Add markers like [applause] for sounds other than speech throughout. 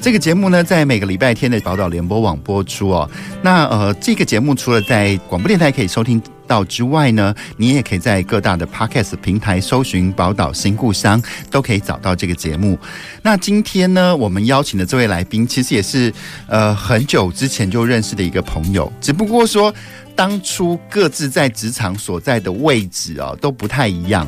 这个节目呢，在每个礼拜天的宝岛联播网播出哦。那呃，这个节目除了在广播电台可以收听到之外呢，你也可以在各大的 Podcast 平台搜寻“宝岛新故乡”，都可以找到这个节目。那今天呢，我们邀请的这位来宾，其实也是呃很久之前就认识的一个朋友，只不过说当初各自在职场所在的位置啊、都不太一样。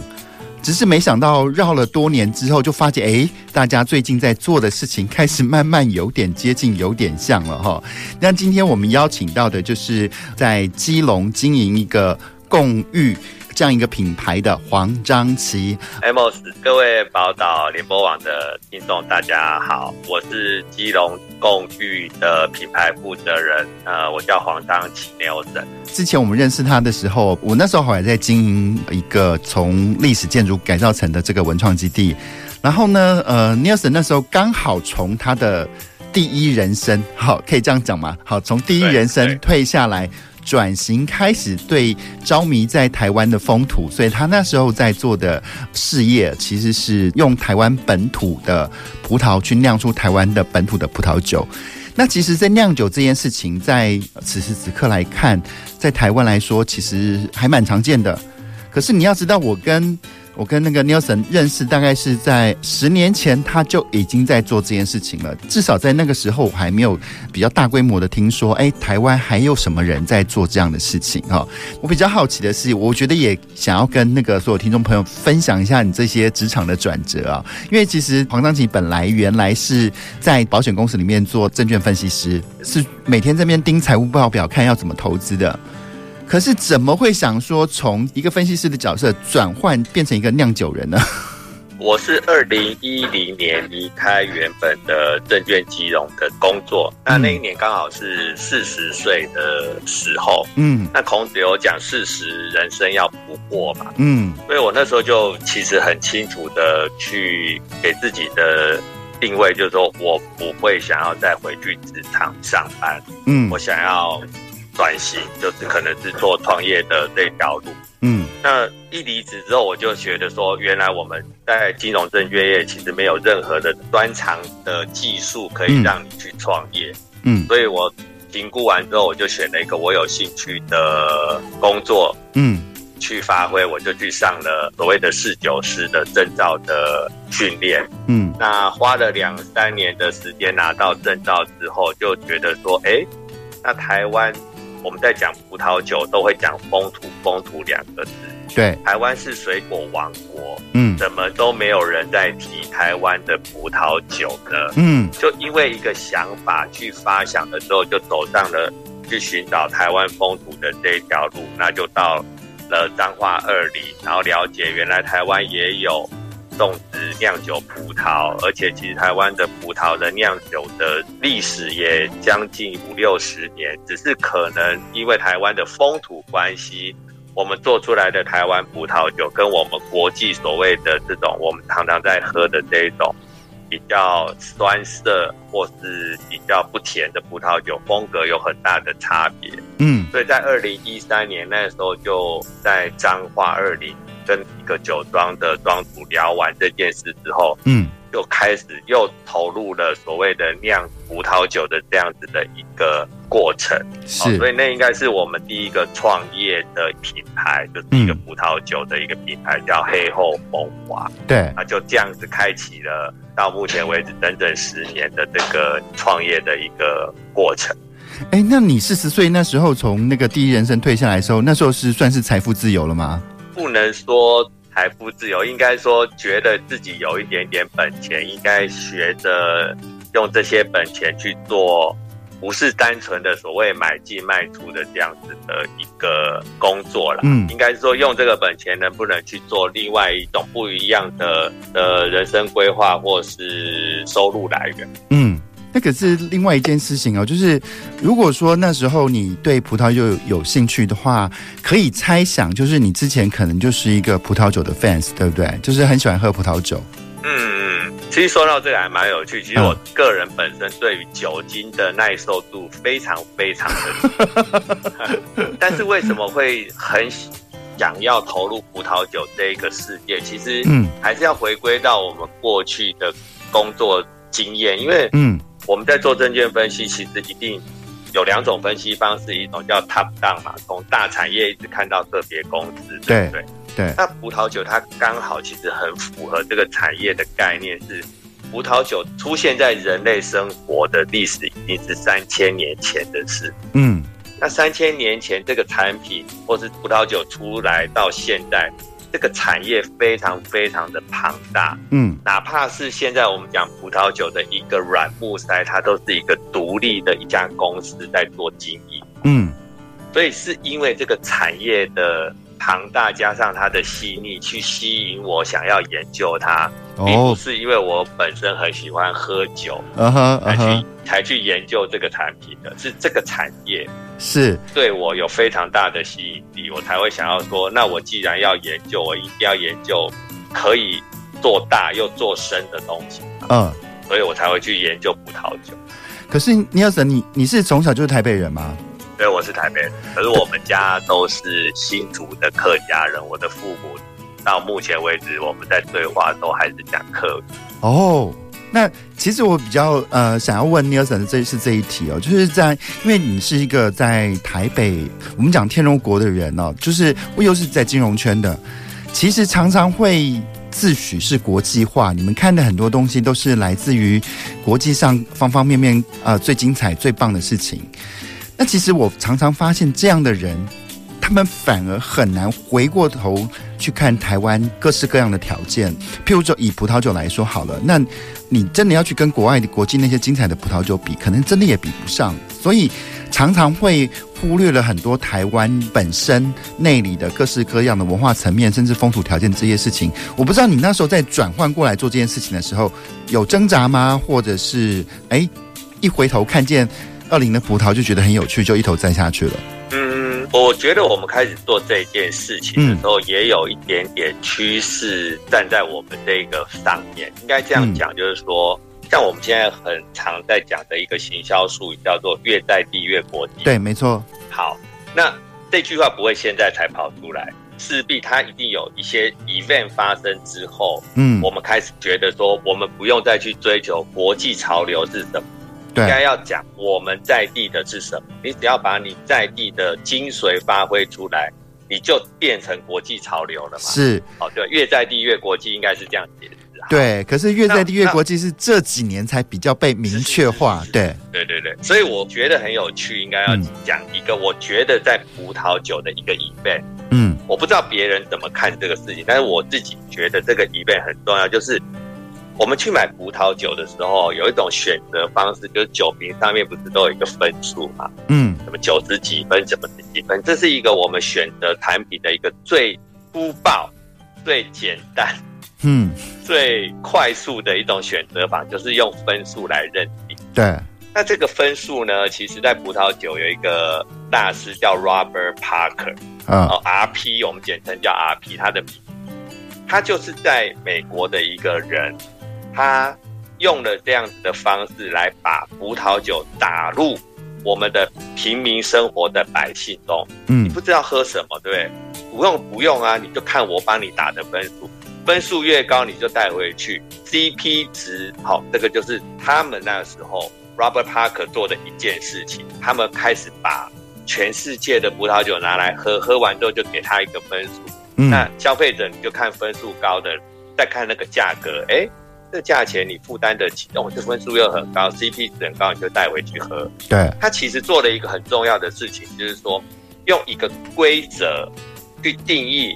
只是没想到绕了多年之后，就发现哎，大家最近在做的事情开始慢慢有点接近，有点像了哈。那今天我们邀请到的就是在基隆经营一个共寓。这样一个品牌的黄章骐，Amos，各位宝岛联播网的听众，大家好，我是基隆共寓的品牌负责人，呃，我叫黄章骐 Nelson。之前我们认识他的时候，我那时候还在经营一个从历史建筑改造成的这个文创基地，然后呢，呃，Nelson 那时候刚好从他的第一人生，好，可以这样讲吗？好，从第一人生退下来。转型开始对着迷在台湾的风土，所以他那时候在做的事业其实是用台湾本土的葡萄去酿出台湾的本土的葡萄酒。那其实，在酿酒这件事情，在此时此刻来看，在台湾来说，其实还蛮常见的。可是你要知道，我跟我跟那个 Nelson 认识，大概是在十年前，他就已经在做这件事情了。至少在那个时候，我还没有比较大规模的听说，哎，台湾还有什么人在做这样的事情哈。我比较好奇的是，我觉得也想要跟那个所有听众朋友分享一下你这些职场的转折啊，因为其实黄章骐本来原来是在保险公司里面做证券分析师，是每天在那边盯财务报表，看要怎么投资的。可是怎么会想说从一个分析师的角色转换变成一个酿酒人呢？[laughs] 我是二零一零年离开原本的证券金融的工作，那那一年刚好是四十岁的时候。嗯，那孔子有讲四十人生要不惑嘛。嗯，所以我那时候就其实很清楚的去给自己的定位，就是说我不会想要再回去职场上班。嗯，我想要。转型就是可能是做创业的这条路，嗯，那一离职之后，我就觉得说，原来我们在金融证券业其实没有任何的专长的技术可以让你去创业，嗯，所以我评估完之后，我就选了一个我有兴趣的工作，嗯，去发挥，我就去上了所谓的四九师的证照的训练，嗯，那花了两三年的时间拿到证照之后，就觉得说，哎，那台湾。我们在讲葡萄酒，都会讲风土，风土两个字。对，台湾是水果王国，嗯，怎么都没有人在提台湾的葡萄酒呢？嗯，就因为一个想法去发想的时候，就走上了去寻找台湾风土的这一条路，那就到了彰化二里，然后了解原来台湾也有。种植酿酒葡萄，而且其实台湾的葡萄的酿酒的历史也将近五六十年，只是可能因为台湾的风土关系，我们做出来的台湾葡萄酒跟我们国际所谓的这种我们常常在喝的这一种比较酸涩或是比较不甜的葡萄酒风格有很大的差别。嗯，所以在二零一三年那时候就在彰化二林。跟一个酒庄的庄主聊完这件事之后，嗯，就开始又投入了所谓的酿葡萄酒的这样子的一个过程。是，哦，所以那应该是我们第一个创业的品牌，就是一个葡萄酒的一个品牌，叫黑后风华。对，啊就这样子开启了到目前为止整整十年的这个创业的一个过程。哎，那你四十岁那时候从那个第一人生退下来的时候，那时候是算是财富自由了吗？不能说财富自由，应该说觉得自己有一点点本钱，应该学着用这些本钱去做，不是单纯的所谓买进卖出的这样子的一个工作了。嗯，应该说用这个本钱能不能去做另外一种不一样的的人生规划或是收入来源？嗯。那可是另外一件事情哦，就是如果说那时候你对葡萄酒有，兴趣的话，可以猜想，就是你之前可能就是一个葡萄酒的 fans，对不对？就是很喜欢喝葡萄酒。嗯嗯，其实说到这个还蛮有趣。其实我个人本身对于酒精的耐受度非常非常的，[laughs] 但是为什么会很想要投入葡萄酒这一个世界？其实嗯，还是要回归到我们过去的工作经验，因为嗯。我们在做证券分析，其实一定有两种分析方式，一种叫 top down 嘛，从大产业一直看到个别公司，对不对？对。那葡萄酒它刚好其实很符合这个产业的概念，是葡萄酒出现在人类生活的历史已经是三千年前的事。嗯。那三千年前这个产品或是葡萄酒出来到现在。这个产业非常非常的庞大，嗯，哪怕是现在我们讲葡萄酒的一个软木塞，它都是一个独立的一家公司在做经营，嗯，所以是因为这个产业的庞大加上它的细腻，去吸引我想要研究它，并不是因为我本身很喜欢喝酒，嗯哼，才去才去研究这个产品的，是这个产业。是对我有非常大的吸引力，我才会想要说，那我既然要研究，我一定要研究可以做大又做深的东西。嗯，所以我才会去研究葡萄酒。可是尼尔森，你你是从小就是台北人吗？对，我是台北人。可是我们家都是新竹的客家人，我的父母到目前为止，我们在对话都还是讲客语。哦。那其实我比较呃想要问 Nelson 的这是这一题哦，就是在因为你是一个在台北，我们讲天龙国的人哦，就是我又是在金融圈的，其实常常会自诩是国际化，你们看的很多东西都是来自于国际上方方面面呃最精彩最棒的事情。那其实我常常发现这样的人，他们反而很难回过头去看台湾各式各样的条件，譬如说以葡萄酒来说好了，那。你真的要去跟国外的国际那些精彩的葡萄酒比，可能真的也比不上，所以常常会忽略了很多台湾本身内里的各式各样的文化层面，甚至风土条件这些事情。我不知道你那时候在转换过来做这件事情的时候有挣扎吗？或者是哎，一回头看见二零的葡萄就觉得很有趣，就一头栽下去了。嗯我觉得我们开始做这件事情的时候，也有一点点趋势站在我们这个上面。应该这样讲，就是说，像我们现在很常在讲的一个行销术语，叫做“越在地越国际”。对，没错。好，那这句话不会现在才跑出来，势必它一定有一些 event 发生之后，嗯，我们开始觉得说，我们不用再去追求国际潮流是什么。应该要讲我们在地的是什么？你只要把你在地的精髓发挥出来，你就变成国际潮流了嘛？是，哦，对，越在地越国际，应该是这样解释。对，可是越在地越国际是这几年才比较被明确化。对，对对对，所以我觉得很有趣，应该要讲一个我觉得在葡萄酒的一个 event。嗯，我不知道别人怎么看这个事情，但是我自己觉得这个 event 很重要，就是。我们去买葡萄酒的时候，有一种选择方式，就是酒瓶上面不是都有一个分数嘛？嗯，什么九十几分，什么十几分，这是一个我们选择产品的一个最粗暴、最简单、嗯，最快速的一种选择法，就是用分数来认定。对，那这个分数呢，其实在葡萄酒有一个大师叫 Robert Parker，嗯，哦，RP，我们简称叫 RP，他的名，他就是在美国的一个人。他用了这样子的方式来把葡萄酒打入我们的平民生活的百姓中。嗯，你不知道喝什么，对不对？不用不用啊，你就看我帮你打的分数，分数越高你就带回去，CP 值好，这个就是他们那时候 Robert Parker 做的一件事情。他们开始把全世界的葡萄酒拿来喝，喝完之后就给他一个分数。嗯，那消费者你就看分数高的，再看那个价格，哎。这价钱你负担得起，哦，这分数又很高，CP 值很高，你就带回去喝。对，他其实做了一个很重要的事情，就是说用一个规则去定义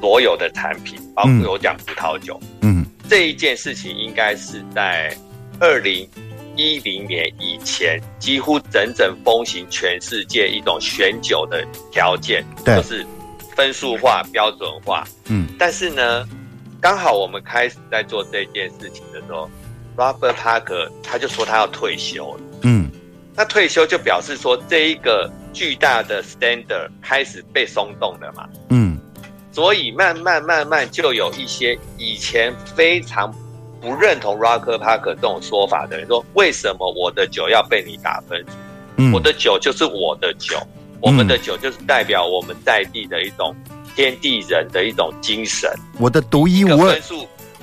所有的产品，包括我讲葡萄酒。嗯，这一件事情应该是在二零一零年以前，几乎整整风行全世界一种选酒的条件，对，就是分数化、标准化。嗯，但是呢。刚好我们开始在做这件事情的时候，Robert Parker 他就说他要退休了。嗯，那退休就表示说这一个巨大的 standard 开始被松动了嘛。嗯，所以慢慢慢慢就有一些以前非常不认同 Robert Parker 这种说法的人说，为什么我的酒要被你打分？嗯，我的酒就是我的酒，我们的酒就是代表我们在地的一种天地人的一种精神。我的独一无二。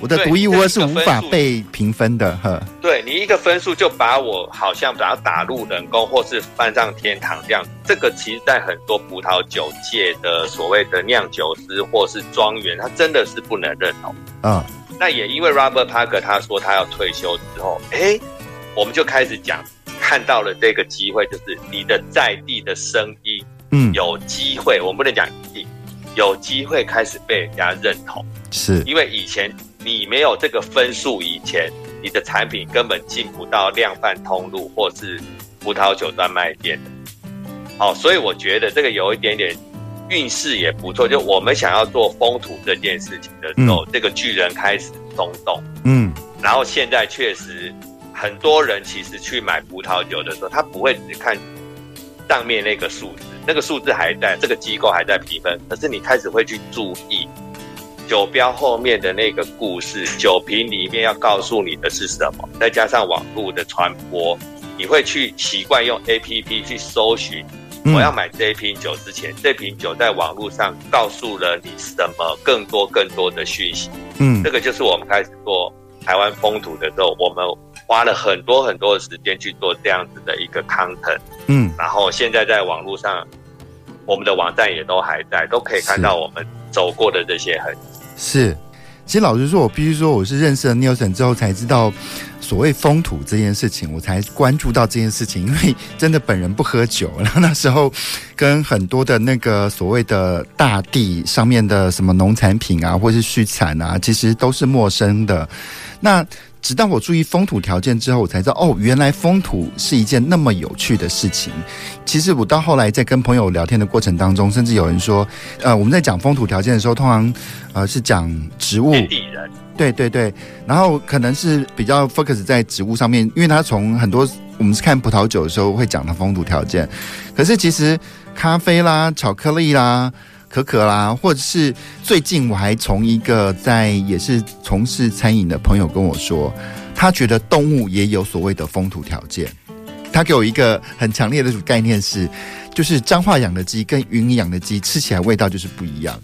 我的独一无二是无法被评分的，呵。对，你一个分数就把我好像把它打入冷宫，或是搬上天堂这样。这个其实，在很多葡萄酒界的所谓的酿酒师或是庄园，他真的是不能认同。嗯，那也因为 Robert Parker 他说他要退休之后，哎，我们就开始讲，看到了这个机会，就是你的在地的声音，嗯，有机会，我们不能讲一定，有机会开始被人家认同，是因为以前。你没有这个分数以前，你的产品根本进不到量贩通路或是葡萄酒专卖店。好，所以我觉得这个有一点点运势也不错。就我们想要做风土这件事情的时候，嗯、这个巨人开始松动。嗯，然后现在确实很多人其实去买葡萄酒的时候，他不会只看上面那个数字，那个数字还在，这个机构还在评分，可是你开始会去注意。酒标后面的那个故事，酒瓶里面要告诉你的是什么？再加上网络的传播，你会去习惯用 APP 去搜寻。我要买这一瓶酒之前，这瓶酒在网络上告诉了你什么？更多更多的讯息。嗯，这个就是我们开始做台湾风土的时候，我们花了很多很多的时间去做这样子的一个 content。嗯，然后现在在网络上，我们的网站也都还在，都可以看到我们走过的这些痕迹。是，其实老实说，我必须说，我是认识了 Nelson 之后才知道所谓风土这件事情，我才关注到这件事情。因为真的本人不喝酒，然后那时候跟很多的那个所谓的大地上面的什么农产品啊，或是畜产啊，其实都是陌生的。那直到我注意风土条件之后，我才知道哦，原来风土是一件那么有趣的事情。其实我到后来在跟朋友聊天的过程当中，甚至有人说，呃，我们在讲风土条件的时候，通常呃是讲植物，[laughs] 对对对，然后可能是比较 focus 在植物上面，因为他从很多我们是看葡萄酒的时候会讲的风土条件，可是其实咖啡啦、巧克力啦。可可啦，或者是最近我还从一个在也是从事餐饮的朋友跟我说，他觉得动物也有所谓的风土条件。他给我一个很强烈的概念是，就是彰化养的鸡跟云林养的鸡吃起来味道就是不一样。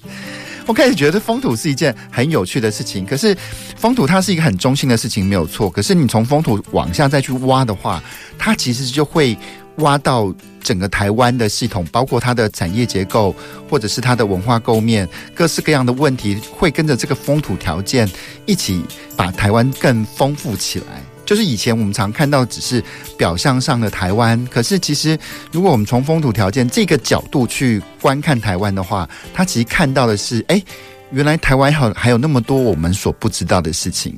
我开始觉得风土是一件很有趣的事情，可是风土它是一个很中性的事情，没有错。可是你从风土往下再去挖的话，它其实就会。挖到整个台湾的系统，包括它的产业结构，或者是它的文化构面，各式各样的问题，会跟着这个风土条件一起把台湾更丰富起来。就是以前我们常看到只是表象上的台湾，可是其实如果我们从风土条件这个角度去观看台湾的话，它其实看到的是，哎。原来台湾还还有那么多我们所不知道的事情。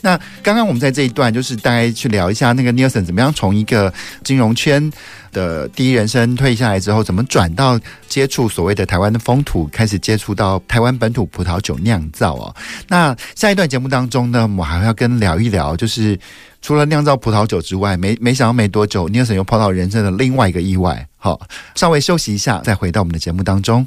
那刚刚我们在这一段就是大概去聊一下那个 Nelson 怎么样从一个金融圈的第一人生退下来之后，怎么转到接触所谓的台湾的风土，开始接触到台湾本土葡萄酒酿造哦。那下一段节目当中呢，我还要跟聊一聊，就是除了酿造葡萄酒之外，没没想到没多久，Nelson 又碰到人生的另外一个意外。好，稍微休息一下，再回到我们的节目当中。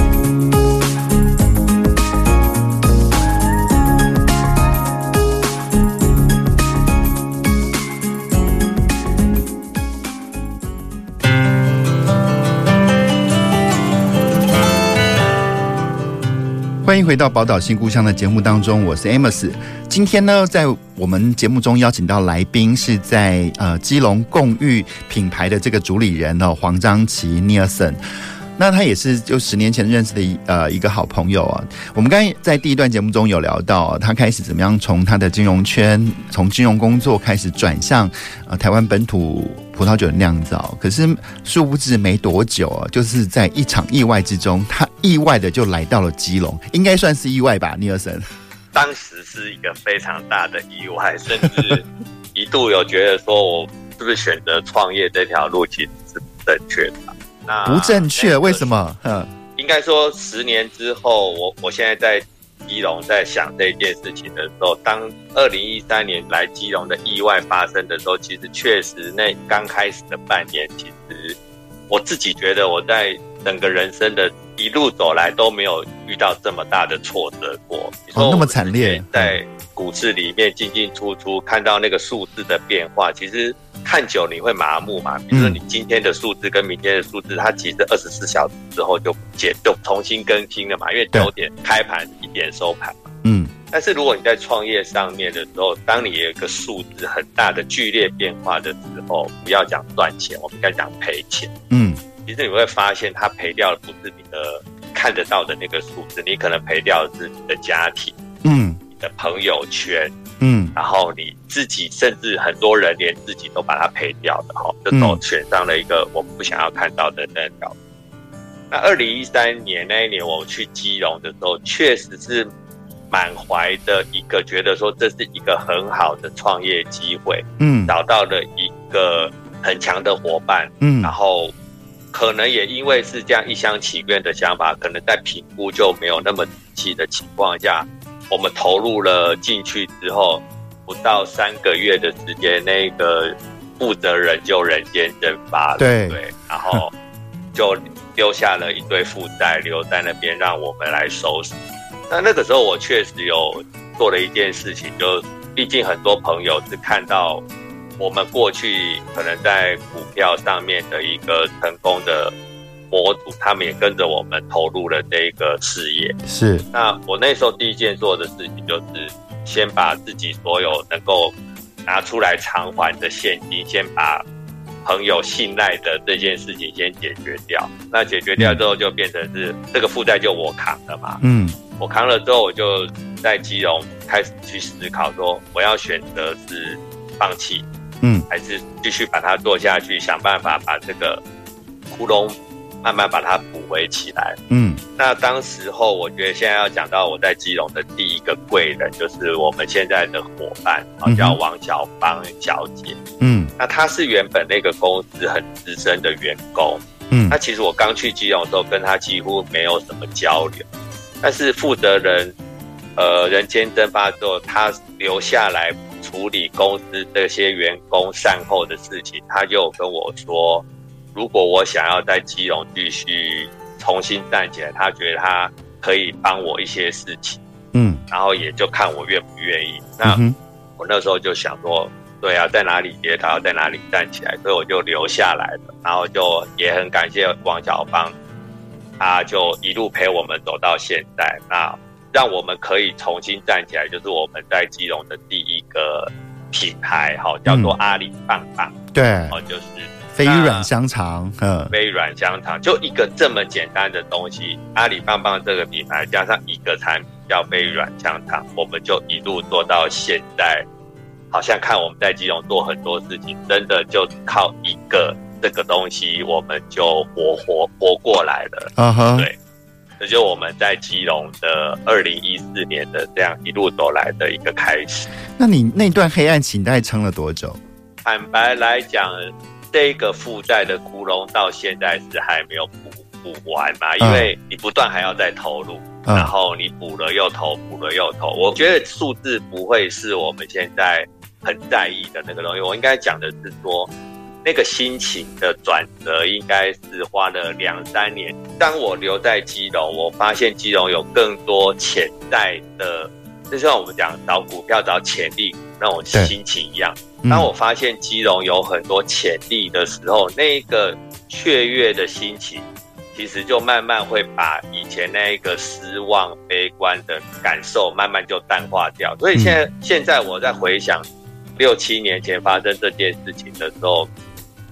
欢迎回到《宝岛新故乡》的节目当中，我是 Amos。今天呢，在我们节目中邀请到来宾是在呃基隆共寓品牌的这个主理人哦，黄章琪 Nelson。那他也是就十年前认识的一呃一个好朋友啊。我们刚才在第一段节目中有聊到，他开始怎么样从他的金融圈，从金融工作开始转向呃台湾本土。葡萄酒的酿造，可是殊不知没多久啊，就是在一场意外之中，他意外的就来到了基隆，应该算是意外吧，尼尔森。[laughs] 当时是一个非常大的意外，甚至一度有觉得说，我是不是选择创业这条路其实是不正确的？那不正确？为什么？嗯，应该说十年之后，我我现在在基隆在想这件事情的时候，当二零一三年来基隆的意外发生的时候，其实确实那刚开始的半年，其实我自己觉得我在整个人生的一路走来都没有遇到这么大的挫折过。哦，那么惨烈，在股市里面进进出出，看到那个数字的变化，其实看久你会麻木嘛。比如说你今天的数字跟明天的数字，它其实二十四小时之后就不见，就重新更新了嘛。因为九点开盘，一点收盘嘛。嗯。但是如果你在创业上面的时候，当你有一个数字很大的剧烈变化的时候，不要讲赚钱，我们应该讲赔钱。嗯。其实你会发现，它赔掉的不是你的看得到的那个数字，你可能赔掉的是你的家庭。嗯。的朋友圈，嗯，然后你自己，甚至很多人连自己都把它赔掉的，哈，就都选上了一个我们不想要看到的那条。那二零一三年那一年，我去基隆的时候，确实是满怀的一个觉得说这是一个很好的创业机会，嗯，找到了一个很强的伙伴，嗯，然后可能也因为是这样一厢情愿的想法，可能在评估就没有那么仔细的情况下。我们投入了进去之后，不到三个月的时间，那个负责人就人间蒸发了。对对，[laughs] 然后就丢下了一堆负债留在那边，让我们来收拾。那那个时候，我确实有做了一件事情，就毕竟很多朋友是看到我们过去可能在股票上面的一个成功的。模组，他们也跟着我们投入了这个事业。是，那我那时候第一件做的事情，就是先把自己所有能够拿出来偿还的现金，先把朋友信赖的这件事情先解决掉。那解决掉之后，就变成是这个负债就我扛了嘛。嗯，我扛了之后，我就在基隆开始去思考，说我要选择是放弃，嗯，还是继续把它做下去，想办法把这个窟窿。慢慢把它补回起来。嗯，那当时候，我觉得现在要讲到我在基隆的第一个贵人，就是我们现在的伙伴，叫王小芳小姐。嗯，那她是原本那个公司很资深的员工。嗯，那其实我刚去基隆的时候，跟她几乎没有什么交流。但是负责人，呃，人间蒸发之后，她留下来处理公司这些员工善后的事情，她就跟我说。如果我想要在基隆继续重新站起来，他觉得他可以帮我一些事情，嗯，然后也就看我愿不愿意。那我那时候就想说，对啊，在哪里跌倒，在哪里站起来，所以我就留下来了。然后就也很感谢王小芳，他就一路陪我们走到现在，那让我们可以重新站起来，就是我们在基隆的第一个品牌，哈，叫做阿里棒棒，对，哦，就是。飞软香肠，嗯，飞软香肠就一个这么简单的东西，阿里棒棒这个品牌加上一个产品叫飞软香肠，我们就一路做到现在。好像看我们在基隆做很多事情，真的就靠一个这个东西，我们就活活活过来了。嗯哼，对，这就我们在基隆的二零一四年的这样一路走来的一个开始。那你那段黑暗期大概撑了多久？坦白来讲。这个负债的窟窿到现在是还没有补补完嘛？因为你不断还要再投入，嗯、然后你补了又投，补了又投。我觉得数字不会是我们现在很在意的那个东西。我应该讲的是说，那个心情的转折应该是花了两三年。当我留在基隆，我发现基隆有更多潜在的，就像我们讲找股票找潜力，那种心情一样。当我发现基隆有很多潜力的时候，那个雀跃的心情，其实就慢慢会把以前那一个失望、悲观的感受慢慢就淡化掉。所以现在，现在我在回想六七年前发生这件事情的时候，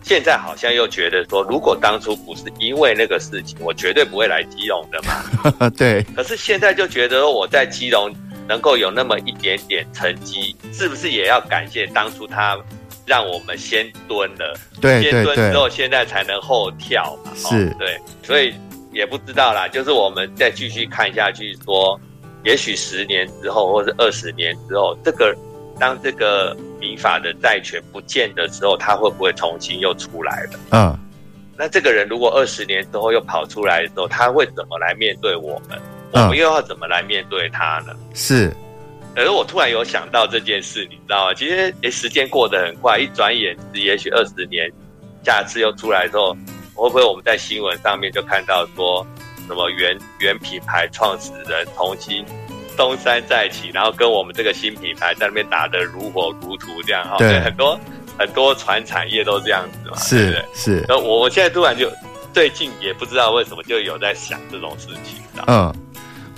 现在好像又觉得说，如果当初不是因为那个事情，我绝对不会来基隆的嘛。[laughs] 对。可是现在就觉得我在基隆。能够有那么一点点成绩，是不是也要感谢当初他让我们先蹲了？对，先蹲之后，现在才能后跳嘛？是，对，所以也不知道啦。就是我们再继续看下去，说，也许十年之后，或是二十年之后，这个当这个民法的债权不见的时候，他会不会重新又出来了？嗯，那这个人如果二十年之后又跑出来的时候，他会怎么来面对我们？我们又要怎么来面对他呢？是。可是我突然有想到这件事，你知道吗？其实，诶，时间过得很快，一转眼是也许二十年，下次又出来之后，会不会我们在新闻上面就看到说，什么原原品牌创始人重新东山再起，然后跟我们这个新品牌在那边打得如火如荼这样哈？对，很多很多传产业都这样子嘛。是是。那我我现在突然就最近也不知道为什么就有在想这种事情，嗯。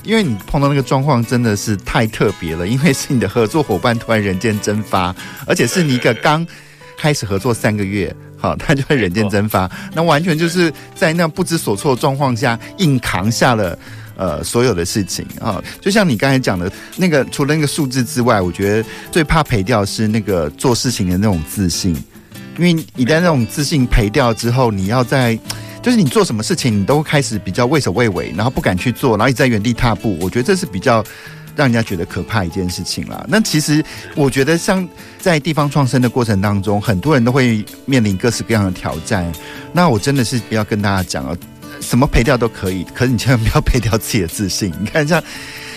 因为你碰到那个状况真的是太特别了，因为是你的合作伙伴突然人间蒸发，而且是你一个刚开始合作三个月，好，他就会人间蒸发，[laughs] 那完全就是在那不知所措的状况下硬扛下了呃所有的事情啊。就像你刚才讲的那个，除了那个数字之外，我觉得最怕赔掉是那个做事情的那种自信，因为一旦那种自信赔掉之后，你要在。就是你做什么事情，你都开始比较畏首畏尾，然后不敢去做，然后一直在原地踏步。我觉得这是比较让人家觉得可怕一件事情啦。那其实我觉得，像在地方创生的过程当中，很多人都会面临各式各样的挑战。那我真的是要跟大家讲啊，什么赔掉都可以，可是你千万不要赔掉自己的自信。你看，像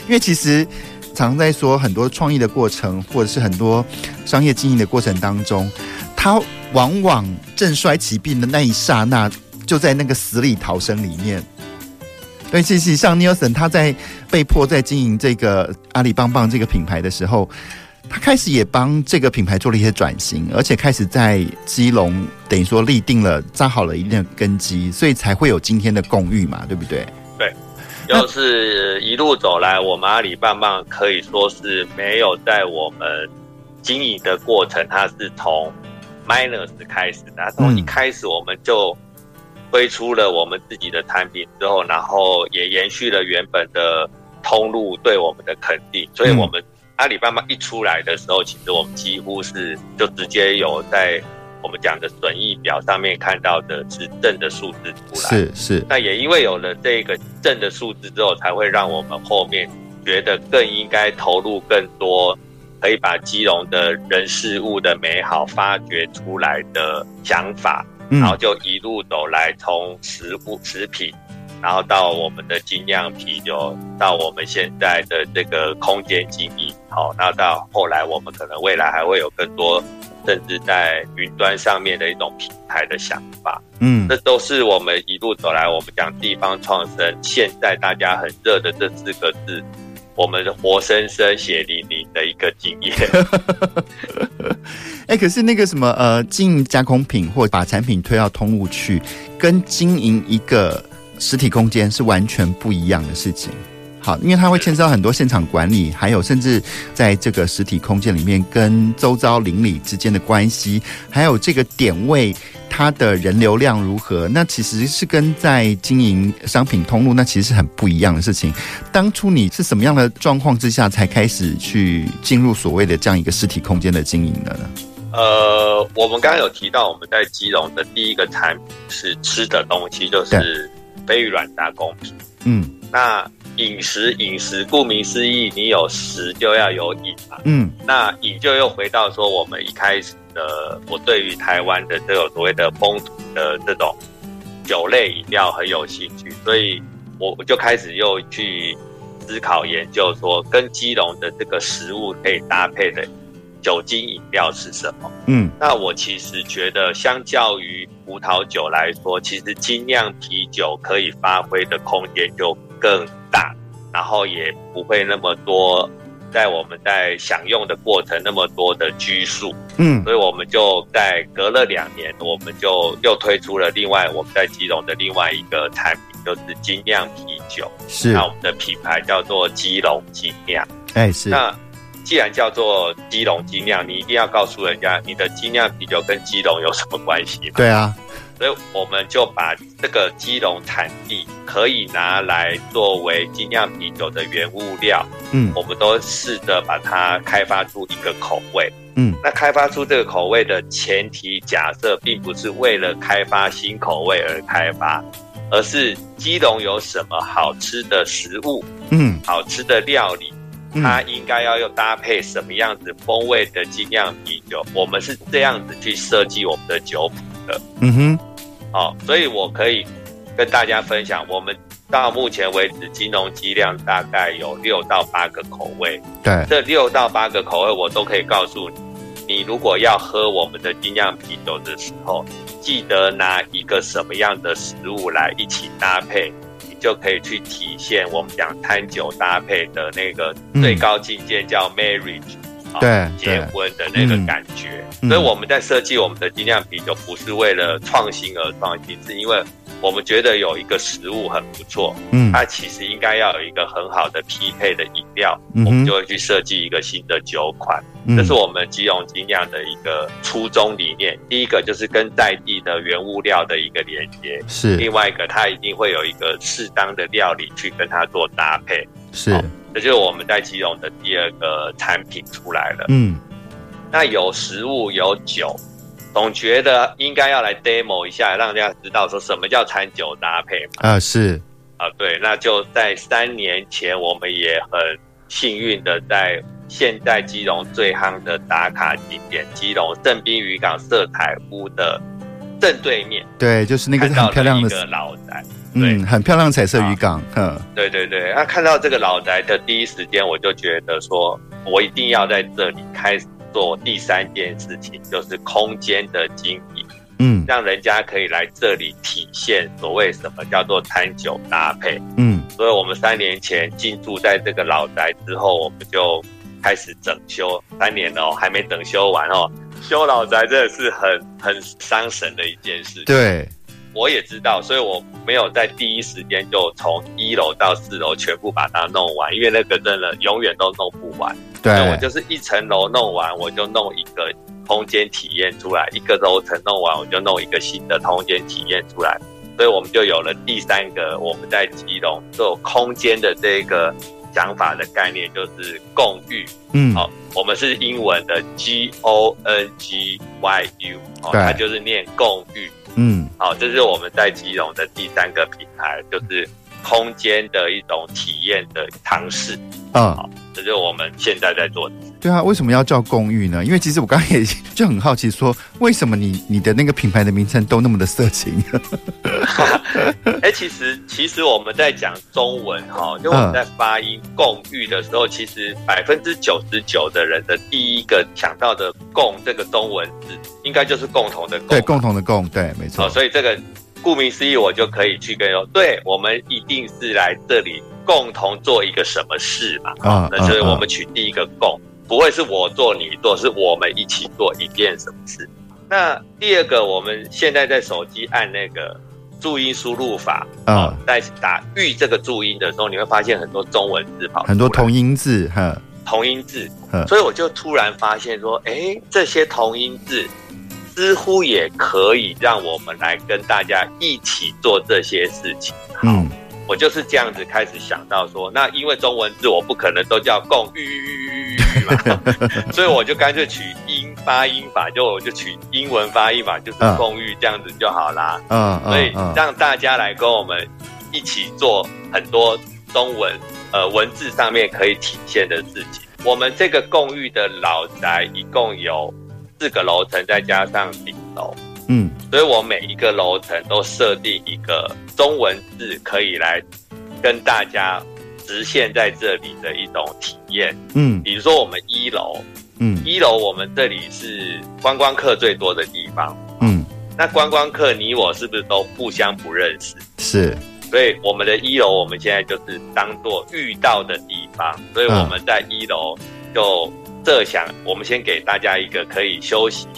因为其实常在说很多创意的过程，或者是很多商业经营的过程当中，它往往正衰起病的那一刹那。就在那个死里逃生里面，对，其实像 Nelson 他在被迫在经营这个阿里棒棒这个品牌的时候，他开始也帮这个品牌做了一些转型，而且开始在基隆等于说立定了扎好了一定的根基，所以才会有今天的共育嘛，对不对？对，就是一路走来，我们阿里棒棒可以说是没有在我们经营的过程，它是从 minus 开始的，从一开始我们就。推出了我们自己的产品之后，然后也延续了原本的通路对我们的肯定，所以我们阿里巴巴一出来的时候，其实我们几乎是就直接有在我们讲的损益表上面看到的是正的数字出来，是是。那也因为有了这个正的数字之后，才会让我们后面觉得更应该投入更多，可以把基隆的人事物的美好发掘出来的想法。然后就一路走来，从食物食品，然后到我们的精酿啤酒，到我们现在的这个空间经营，好，那到后来我们可能未来还会有更多，甚至在云端上面的一种平台的想法。嗯，这都是我们一路走来，我们讲地方创生，现在大家很热的这四个字。我们活生生血淋淋的一个经验。[laughs] 哎，可是那个什么呃，经营加工品或把产品推到通路去，跟经营一个实体空间是完全不一样的事情。好，因为它会牵涉到很多现场管理，还有甚至在这个实体空间里面跟周遭邻里之间的关系，还有这个点位它的人流量如何，那其实是跟在经营商品通路，那其实是很不一样的事情。当初你是什么样的状况之下才开始去进入所谓的这样一个实体空间的经营的呢？呃，我们刚刚有提到我们在基隆的第一个产品是吃的东西，就是飞鱼卵加工品。嗯，那。饮食，饮食，顾名思义，你有食就要有饮嘛。嗯，那饮就又回到说，我们一开始的，我对于台湾的这种所谓的风土的这种酒类饮料很有兴趣，所以我就开始又去思考研究，说跟基隆的这个食物可以搭配的酒精饮料是什么？嗯，那我其实觉得，相较于葡萄酒来说，其实精酿啤酒可以发挥的空间就更大，然后也不会那么多，在我们在享用的过程那么多的拘束，嗯，所以我们就在隔了两年，我们就又推出了另外我们在基隆的另外一个产品，就是精酿啤酒。是，那我们的品牌叫做基隆精酿。哎，是。那既然叫做基隆精酿，你一定要告诉人家，你的精酿啤酒跟基隆有什么关系嘛？对啊。所以我们就把这个基隆产地可以拿来作为精酿啤酒的原物料，嗯，我们都试着把它开发出一个口味，嗯，那开发出这个口味的前提假设，并不是为了开发新口味而开发，而是基隆有什么好吃的食物，嗯，好吃的料理，它应该要用搭配什么样子风味的精酿啤酒，我们是这样子去设计我们的酒谱的。嗯哼，好，所以我可以跟大家分享，我们到目前为止金融机量大概有六到八个口味。对，这六到八个口味我都可以告诉你，你如果要喝我们的精酿啤酒的时候，记得拿一个什么样的食物来一起搭配。就可以去体现我们讲餐酒搭配的那个最高境界，叫 marriage，对，结婚的那个感觉。所以我们在设计我们的精酿啤酒，不是为了创新而创新，是因为。我们觉得有一个食物很不错，嗯，它其实应该要有一个很好的匹配的饮料，嗯、我们就会去设计一个新的酒款。嗯、这是我们吉隆精酿的一个初衷理念。第一个就是跟在地的原物料的一个连接，是另外一个，它一定会有一个适当的料理去跟它做搭配，是。这就是我们在吉隆的第二个产品出来了。嗯，那有食物有酒。总觉得应该要来 demo 一下，让大家知道说什么叫餐酒搭配嘛。啊，是啊，对，那就在三年前，我们也很幸运的在现在基隆最夯的打卡景点基隆正滨渔港色彩屋的正对面。对，就是那个很漂亮的老宅，嗯，很漂亮彩色渔港。嗯，对对对，那看到这个老宅的第一时间，我就觉得说我一定要在这里开始。做第三件事情就是空间的经营，嗯，让人家可以来这里体现所谓什么叫做餐酒搭配，嗯，所以我们三年前进驻在这个老宅之后，我们就开始整修，三年了哦，还没整修完哦，修老宅真的是很很伤神的一件事，对。我也知道，所以我没有在第一时间就从一楼到四楼全部把它弄完，因为那个真的永远都弄不完。对，我就是一层楼弄完，我就弄一个空间体验出来；一个楼层弄完，我就弄一个新的空间体验出来。所以我们就有了第三个我们在基隆做空间的这个想法的概念，就是共寓。嗯，好，我们是英文的 G O N G Y U，哦，它就是念共寓。嗯，好，这是我们在基隆的第三个品牌，就是空间的一种体验的尝试。嗯，好，这就是我们现在在做的。对啊，为什么要叫公寓呢？因为其实我刚刚也就很好奇，说为什么你你的那个品牌的名称都那么的色情？[laughs] 哎、欸，其实其实我们在讲中文哈，就我们在发音“共寓”的时候，其实百分之九十九的人的第一个想到的“共”这个中文字，应该就是共同的“共”。对，共同的“共”，对，没错。所以这个顾名思义，我就可以去跟说，对，我们一定是来这里共同做一个什么事嘛？啊，那就是我们取第一个“共”。不会是我做你做，是我们一起做一件什么事。那第二个，我们现在在手机按那个注音输入法啊，在打“玉”这个注音的时候，你会发现很多中文字跑，很多同音字哈，同音字。所以我就突然发现说，哎，这些同音字似乎也可以让我们来跟大家一起做这些事情。嗯，我就是这样子开始想到说，那因为中文字我不可能都叫共寓。[laughs] 所以我就干脆取英发音法，就我就取英文发音法，就是共寓这样子就好啦。嗯，所以让大家来跟我们一起做很多中文呃文字上面可以体现的事情。我们这个共寓的老宅一共有四个楼层，再加上顶楼。嗯，所以我每一个楼层都设定一个中文字，可以来跟大家。实现在这里的一种体验，嗯，比如说我们一楼，嗯，一楼我们这里是观光客最多的地方，嗯，那观光客你我是不是都互相不认识？是，所以我们的一楼我们现在就是当做遇到的地方，所以我们在一楼就设想，我们先给大家一个可以休息。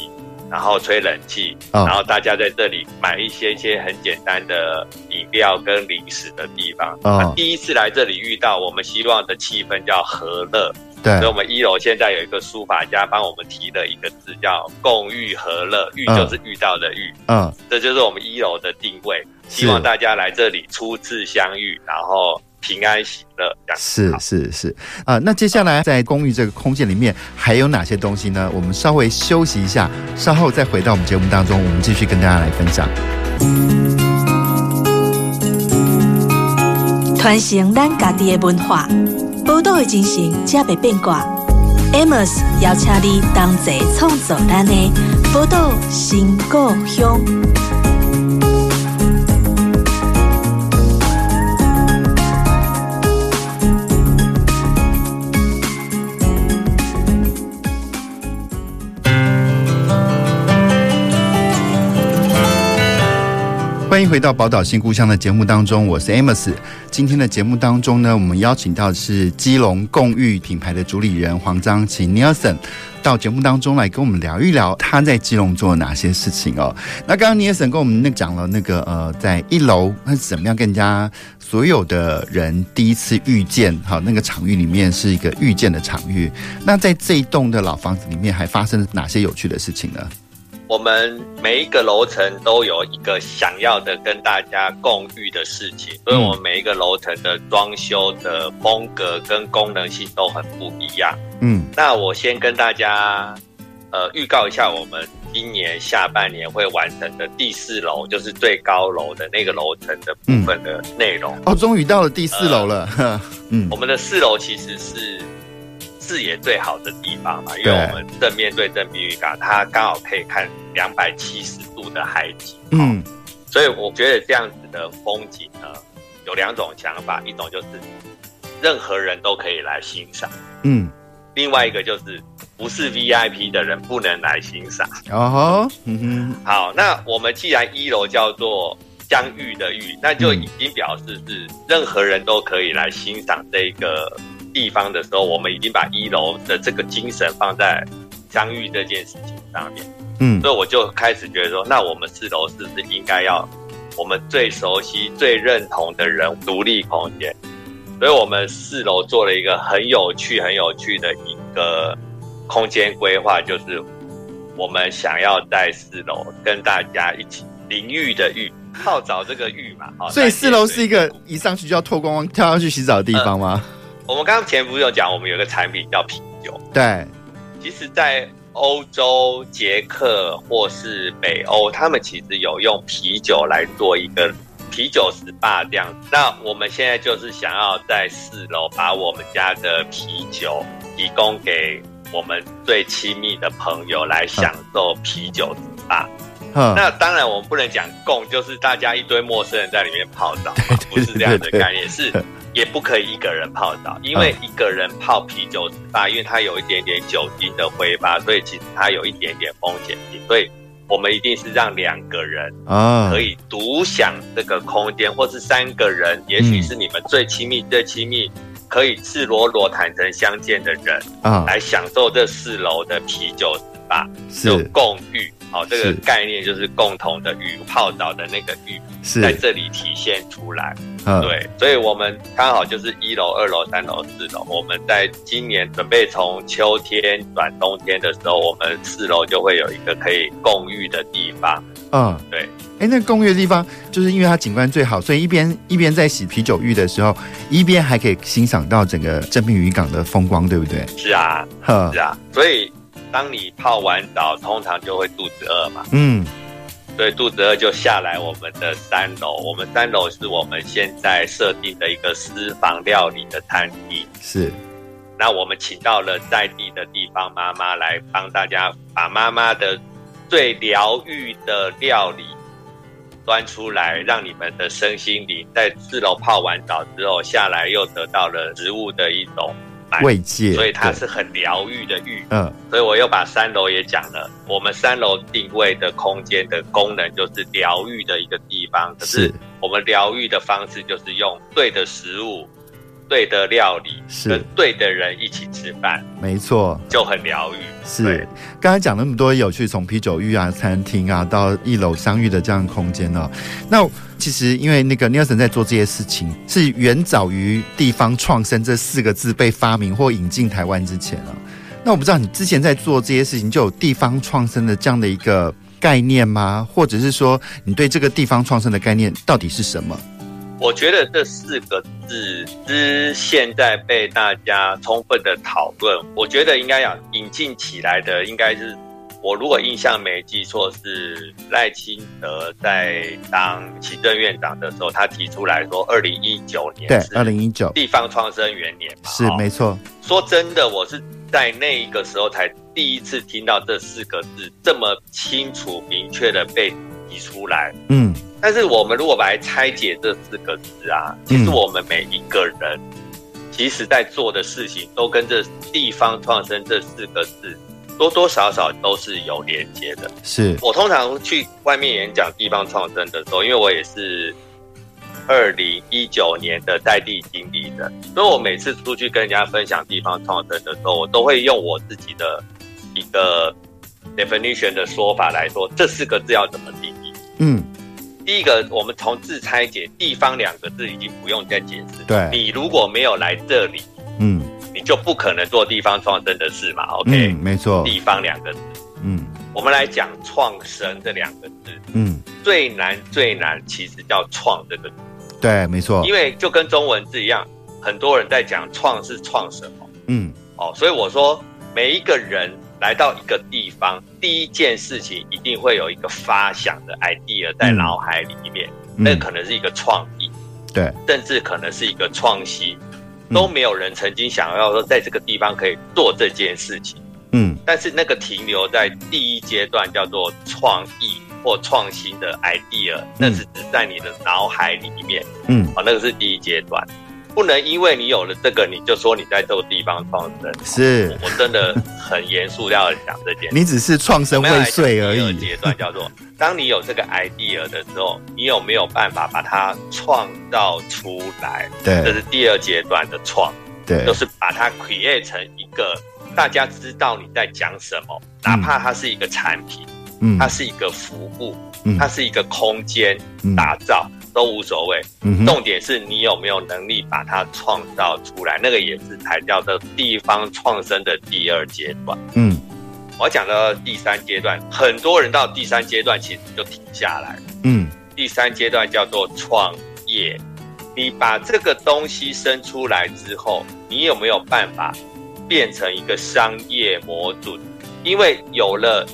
然后吹冷气，然后大家在这里买一些一些很简单的饮料跟零食的地方。嗯，第一次来这里遇到，我们希望的气氛叫和乐。对，所以我们一楼现在有一个书法家帮我们提了一个字，叫“共遇和乐”，遇就是遇到的遇。嗯，这就是我们一楼的定位，希望大家来这里初次相遇，然后。平安喜乐，是是是啊、呃。那接下来在公寓这个空间里面还有哪些东西呢？我们稍微休息一下，稍后再回到我们节目当中，我们继续跟大家来分享。传承咱家己的文化，宝岛的精神才袂变卦。Amos 邀请你同齐创造咱的宝岛新故乡。欢迎回到《宝岛新故乡》的节目当中，我是 Amos。今天的节目当中呢，我们邀请到的是基隆共育品牌的主理人黄章綺 Nelson 到节目当中来跟我们聊一聊他在基隆做了哪些事情哦。那刚刚 Nelson 跟我们那讲了那个呃，在一楼他是怎么样跟人家所有的人第一次遇见，好，那个场域里面是一个遇见的场域。那在这一栋的老房子里面还发生了哪些有趣的事情呢？我们每一个楼层都有一个想要的跟大家共育的事情，所以我们每一个楼层的装修的风格跟功能性都很不一样。嗯，那我先跟大家呃预告一下，我们今年下半年会完成的第四楼，就是最高楼的那个楼层的部分的内容。哦，终于到了第四楼了。呃、[laughs] 嗯，我们的四楼其实是。视野最好的地方嘛，因为我们正面对正滨渔港，它刚好可以看两百七十度的海景。嗯，所以我觉得这样子的风景呢，有两种想法，一种就是任何人都可以来欣赏。嗯，另外一个就是不是 VIP 的人不能来欣赏。哦，嗯哼，好，那我们既然一楼叫做相遇的遇，那就已经表示是任何人都可以来欣赏这个。地方的时候，我们已经把一楼的这个精神放在相遇这件事情上面，嗯，所以我就开始觉得说，那我们四楼是不是应该要我们最熟悉、最认同的人独立空间？所以我们四楼做了一个很有趣、很有趣的一个空间规划，就是我们想要在四楼跟大家一起淋浴的浴泡澡这个浴嘛，所以四楼是一个一上去就要脱光光跳上去洗澡的地方吗？嗯我们刚刚前不是有讲，我们有一个产品叫啤酒。对，其实，在欧洲、捷克或是北欧，他们其实有用啤酒来做一个啤酒 SPA 这样。那我们现在就是想要在四楼把我们家的啤酒提供给我们最亲密的朋友来享受啤酒 SPA。嗯，那当然我们不能讲共，就是大家一堆陌生人在里面泡澡，[laughs] 不是这样的概念，是。也不可以一个人泡澡，因为一个人泡啤酒 SPA，因为它有一点点酒精的挥发，所以其实它有一点点风险性。所以我们一定是让两个人啊可以独享这个空间，或是三个人，也许是你们最亲密、最亲密，可以赤裸裸、坦诚相见的人啊，来享受这四楼的啤酒 SPA，是共浴。好，这个概念就是共同的浴泡澡的那个浴，是在这里体现出来。嗯，对，所以我们刚好就是一楼、二楼、三楼、四楼。我们在今年准备从秋天转冬天的时候，我们四楼就会有一个可以共浴的地方。嗯，对。哎、欸，那共浴的地方就是因为它景观最好，所以一边一边在洗啤酒浴的时候，一边还可以欣赏到整个正滨渔港的风光，对不对？是啊，是啊，所以。当你泡完澡，通常就会肚子饿嘛。嗯，所以肚子饿就下来我们的三楼。我们三楼是我们现在设定的一个私房料理的餐厅。是，那我们请到了在地的地方妈妈来帮大家把妈妈的最疗愈的料理端出来，让你们的身心灵在四楼泡完澡之后下来，又得到了食物的一种。慰藉，所以它是很疗愈的愈。嗯，所以我又把三楼也讲了。我们三楼定位的空间的功能就是疗愈的一个地方。可是我们疗愈的方式就是用对的食物。对的料理是跟对的人一起吃饭，没错，就很疗愈。是，刚才讲那么多有趣，从啤酒浴啊、餐厅啊到一楼相遇的这样的空间呢。那其实因为那个 Nelson 在做这些事情，是远早于地方创生这四个字被发明或引进台湾之前了。那我不知道你之前在做这些事情就有地方创生的这样的一个概念吗？或者是说你对这个地方创生的概念到底是什么？我觉得这四个字之现在被大家充分的讨论。我觉得应该要引进起来的，应该是我如果印象没记错，是赖清德在当行政院长的时候，他提出来说，二零一九年对，二零一九地方创生元年嘛，是没错。说真的，我是在那一个时候才第一次听到这四个字这么清楚明确的被提出来。嗯，但是我们如果把它拆解这四个字啊，其实我们每一个人其实在做的事情都跟这地方创生这四个字。多多少少都是有连接的。是我通常去外面演讲地方创生的时候，因为我也是二零一九年的在地经理的，所以我每次出去跟人家分享地方创生的时候，我都会用我自己的一个 definition 的说法来说，这四个字要怎么定义？嗯，第一个，我们从字拆解，地方两个字已经不用再解释。对，你如果没有来这里，嗯。你就不可能做地方创生的事嘛？OK，嗯，没错。地方两个字，嗯，我们来讲创生这两个字，嗯，最难最难其实叫创这个字，对，没错。因为就跟中文字一样，很多人在讲创是创什么，嗯，哦，所以我说每一个人来到一个地方，第一件事情一定会有一个发想的 idea 在脑海里面，嗯，那可能是一个创意，对，甚至可能是一个创新。都没有人曾经想要说在这个地方可以做这件事情，嗯，但是那个停留在第一阶段叫做创意或创新的 idea，那是只在你的脑海里面，嗯，哦，那个是第一阶段。不能因为你有了这个，你就说你在这个地方创生。是我，真的很严肃要讲这件事。你只是创生未遂而已。第二阶段叫做，当你有这个 idea 的时候，你有没有办法把它创造出来？对，这是第二阶段的创。对，就是把它 create 成一个大家知道你在讲什么，哪怕它是一个产品，嗯，它是一个服务，嗯，它是一个空间打造。都无所谓，重点是你有没有能力把它创造出来，那个也是才叫做地方创生的第二阶段。嗯，我讲到第三阶段，很多人到第三阶段其实就停下来。嗯，第三阶段叫做创业，你把这个东西生出来之后，你有没有办法变成一个商业模组？因为有了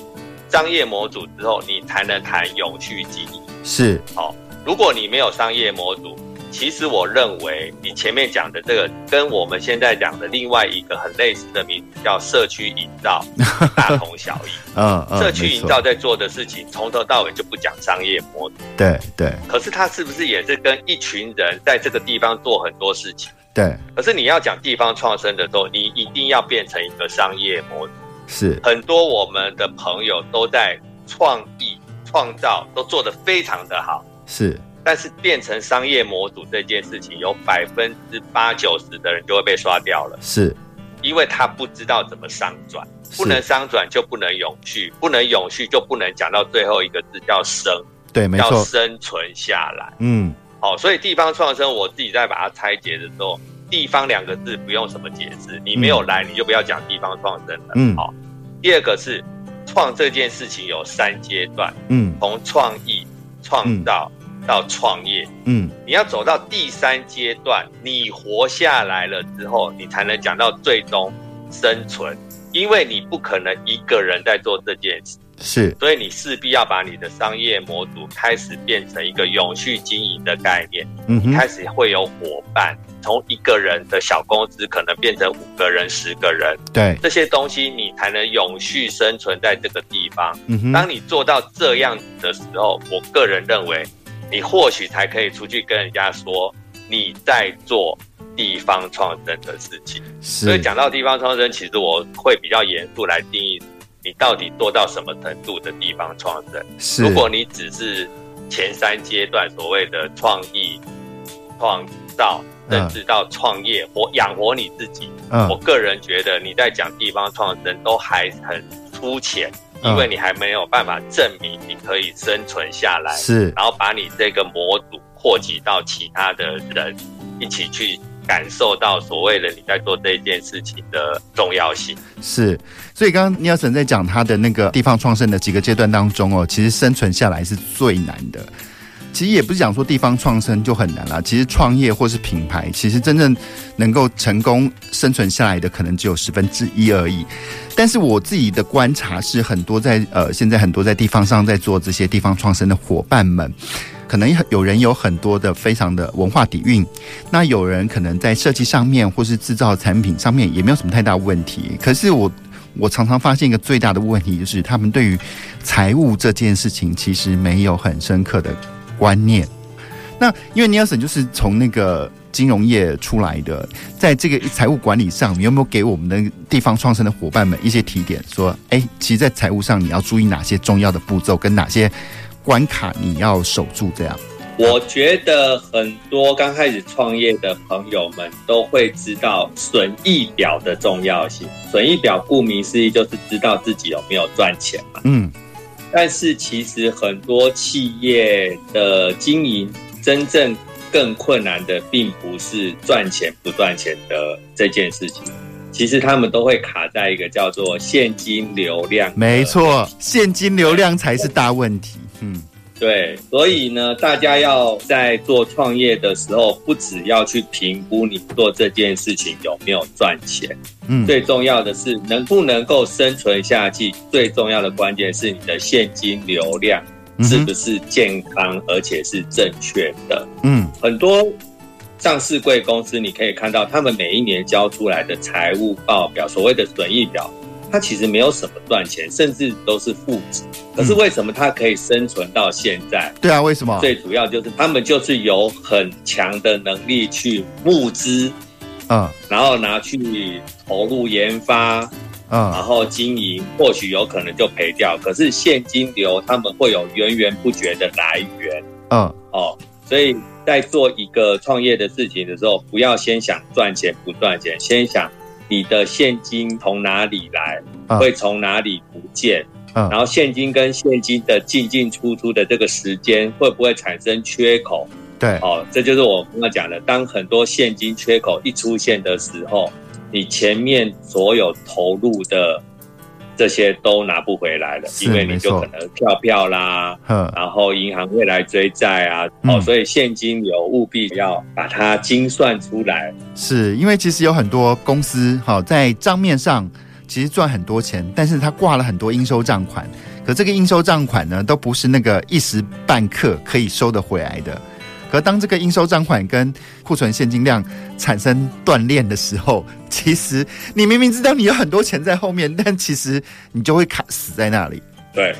商业模组之后，你才能谈永续经营。是，好。如果你没有商业模组，其实我认为你前面讲的这个跟我们现在讲的另外一个很类似的名字叫社区营造，[laughs] 大同小异。嗯，社区营造在做的事情从头到尾就不讲商业模组。对对。可是他是不是也是跟一群人在这个地方做很多事情？对。可是你要讲地方创生的时候，你一定要变成一个商业模组。是。很多我们的朋友都在创意创造都做得非常的好。是，但是变成商业模组这件事情，有百分之八九十的人就会被刷掉了。是，因为他不知道怎么商转，不能商转就不能永续，不能永续就不能讲到最后一个字叫生，对，没错，要生存下来。嗯，好，所以地方创生，我自己在把它拆解的时候，地方两个字不用什么解释，你没有来，你就不要讲地方创生了。嗯，好。第二个是创这件事情有三阶段，嗯，从创意。创造到创业，嗯，你要走到第三阶段，你活下来了之后，你才能讲到最终生存，因为你不可能一个人在做这件事，是，所以你势必要把你的商业模组开始变成一个永续经营的概念，嗯，你开始会有伙伴。从一个人的小公司可能变成五个人、十个人，对这些东西，你才能永续生存在这个地方。嗯哼，当你做到这样子的时候，我个人认为，你或许才可以出去跟人家说你在做地方创生的事情。所以讲到地方创生，其实我会比较严肃来定义你到底做到什么程度的地方创生。是，如果你只是前三阶段所谓的创意创造。甚至到创业活养活你自己，嗯，我个人觉得你在讲地方创生都还很肤浅，因为你还没有办法证明你可以生存下来，是，然后把你这个模组扩及到其他的人一起去感受到所谓的你在做这件事情的重要性。是，所以刚刚 Nelson 在讲他的那个地方创生的几个阶段当中哦，其实生存下来是最难的。其实也不是讲说地方创生就很难啦，其实创业或是品牌，其实真正能够成功生存下来的，可能只有十分之一而已。但是我自己的观察是，很多在呃现在很多在地方上在做这些地方创生的伙伴们，可能有人有很多的非常的文化底蕴，那有人可能在设计上面或是制造产品上面也没有什么太大问题。可是我我常常发现一个最大的问题，就是他们对于财务这件事情其实没有很深刻的观念。那因为尼尔森就是从那个金融业出来的，在这个财务管理上，你有没有给我们的地方创生的伙伴们一些提点？说，哎，其实，在财务上你要注意哪些重要的步骤，跟哪些关卡你要守住？这样，我觉得很多刚开始创业的朋友们都会知道损益表的重要性。损益表顾名思义就是知道自己有没有赚钱嘛。嗯。但是其实很多企业的经营，真正更困难的，并不是赚钱不赚钱的这件事情。其实他们都会卡在一个叫做现金流量。没错，现金流量才是大问题。嗯。对，所以呢，大家要在做创业的时候，不只要去评估你做这件事情有没有赚钱，嗯，最重要的是能不能够生存下去。最重要的关键是你的现金流量是不是健康，而且是正确的。嗯，很多上市贵公司，你可以看到他们每一年交出来的财务报表，所谓的损益表。它其实没有什么赚钱，甚至都是负值。可是为什么它可以生存到现在？对啊，为什么？最主要就是他们就是有很强的能力去募资，嗯，然后拿去投入研发，嗯，然后经营，或许有可能就赔掉。可是现金流他们会有源源不绝的来源，嗯，哦，所以在做一个创业的事情的时候，不要先想赚钱不赚钱，先想。你的现金从哪里来？会从哪里不见？然后现金跟现金的进进出出的这个时间会不会产生缺口？对，哦，这就是我刚刚讲的，当很多现金缺口一出现的时候，你前面所有投入的。这些都拿不回来了，因为你就可能跳票啦，然后银行会来追债啊，哦，所以现金流务必要把它精算出来。是因为其实有很多公司，好在账面上其实赚很多钱，但是它挂了很多应收账款，可这个应收账款呢，都不是那个一时半刻可以收得回来的。而当这个应收账款跟库存现金量产生断裂的时候，其实你明明知道你有很多钱在后面，但其实你就会卡死在那里。对，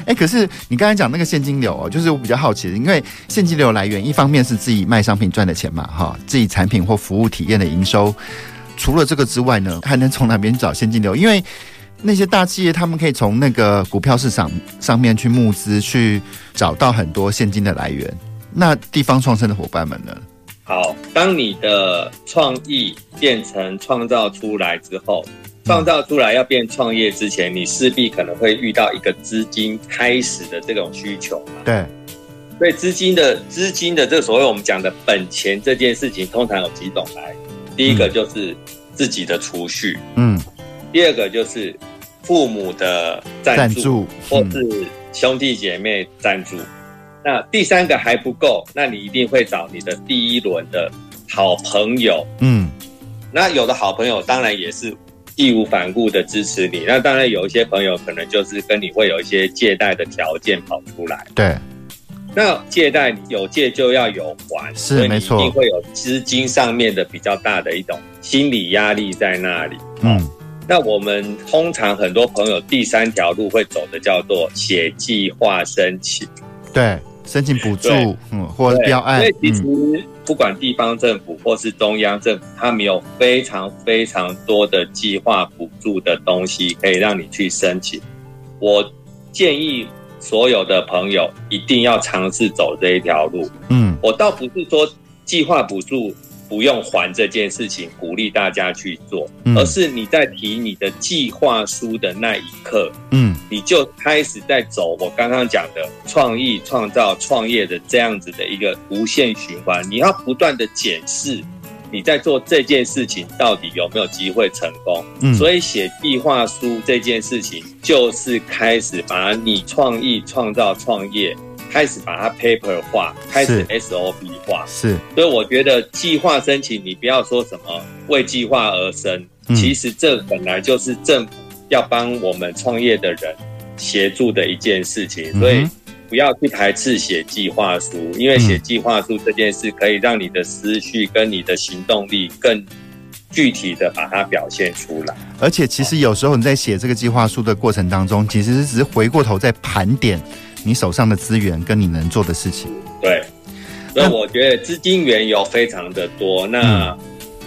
哎、欸，可是你刚才讲那个现金流哦，就是我比较好奇的，因为现金流来源一方面是自己卖商品赚的钱嘛，哈，自己产品或服务体验的营收。除了这个之外呢，还能从哪边找现金流？因为那些大企业他们可以从那个股票市场上面去募资，去找到很多现金的来源。那地方创生的伙伴们呢？好，当你的创意变成创造出来之后，创造出来要变创业之前，你势必可能会遇到一个资金开始的这种需求嘛。对，所以资金的资金的这所谓我们讲的本钱这件事情，通常有几种来。第一个就是自己的储蓄，嗯，第二个就是父母的赞助，赞助，或是兄弟姐妹赞助。那第三个还不够，那你一定会找你的第一轮的好朋友。嗯，那有的好朋友当然也是义无反顾的支持你。那当然有一些朋友可能就是跟你会有一些借贷的条件跑出来。对，那借贷有借就要有还，是没错，所以你一定会有资金上面的比较大的一种心理压力在那里。嗯，那我们通常很多朋友第三条路会走的叫做写计划申请。对。申请补助，嗯，或者标案。所以其实不管地方政府或是中央政府，他们有非常非常多的计划补助的东西可以让你去申请。我建议所有的朋友一定要尝试走这一条路。嗯，我倒不是说计划补助。不用还这件事情，鼓励大家去做，而是你在提你的计划书的那一刻，嗯，你就开始在走我刚刚讲的创意、创造、创业的这样子的一个无限循环。你要不断的检视你在做这件事情到底有没有机会成功。嗯，所以写计划书这件事情，就是开始把你创意、创造、创业开始把它 paper 化，开始 SOP 化。是，所以我觉得计划申请，你不要说什么为计划而生，嗯、其实这本来就是政府要帮我们创业的人协助的一件事情，所以不要去排斥写计划书，因为写计划书这件事可以让你的思绪跟你的行动力更具体的把它表现出来。而且，其实有时候你在写这个计划书的过程当中，其实是只是回过头在盘点你手上的资源跟你能做的事情。对，所以我觉得资金源有非常的多。那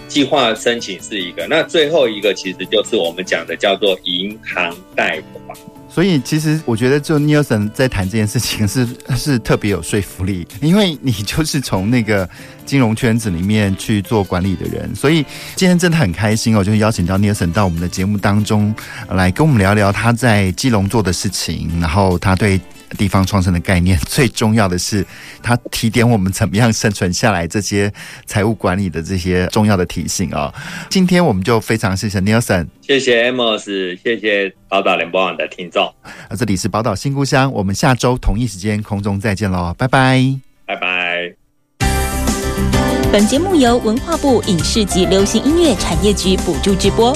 计划申请是一个，那最后一个其实就是我们讲的叫做银行贷款。所以，其实我觉得，就 Nelson 在谈这件事情 [laughs] 是是特别有说服力，因为你就是从那个金融圈子里面去做管理的人，所以今天真的很开心哦，就邀请到 Nelson 到我们的节目当中来跟我们聊聊他在基隆做的事情，然后他对。地方创生的概念，[laughs] 最重要的是，它提点我们怎么样生存下来，这些财务管理的这些重要的提醒啊、哦。今天我们就非常谢谢 Nelson，谢谢 Amos，谢谢宝岛联播网的听众。啊，这里是宝岛新故乡，我们下周同一时间空中再见喽，拜拜，拜拜。本节目由文化部影视及流行音乐产业局补助直播。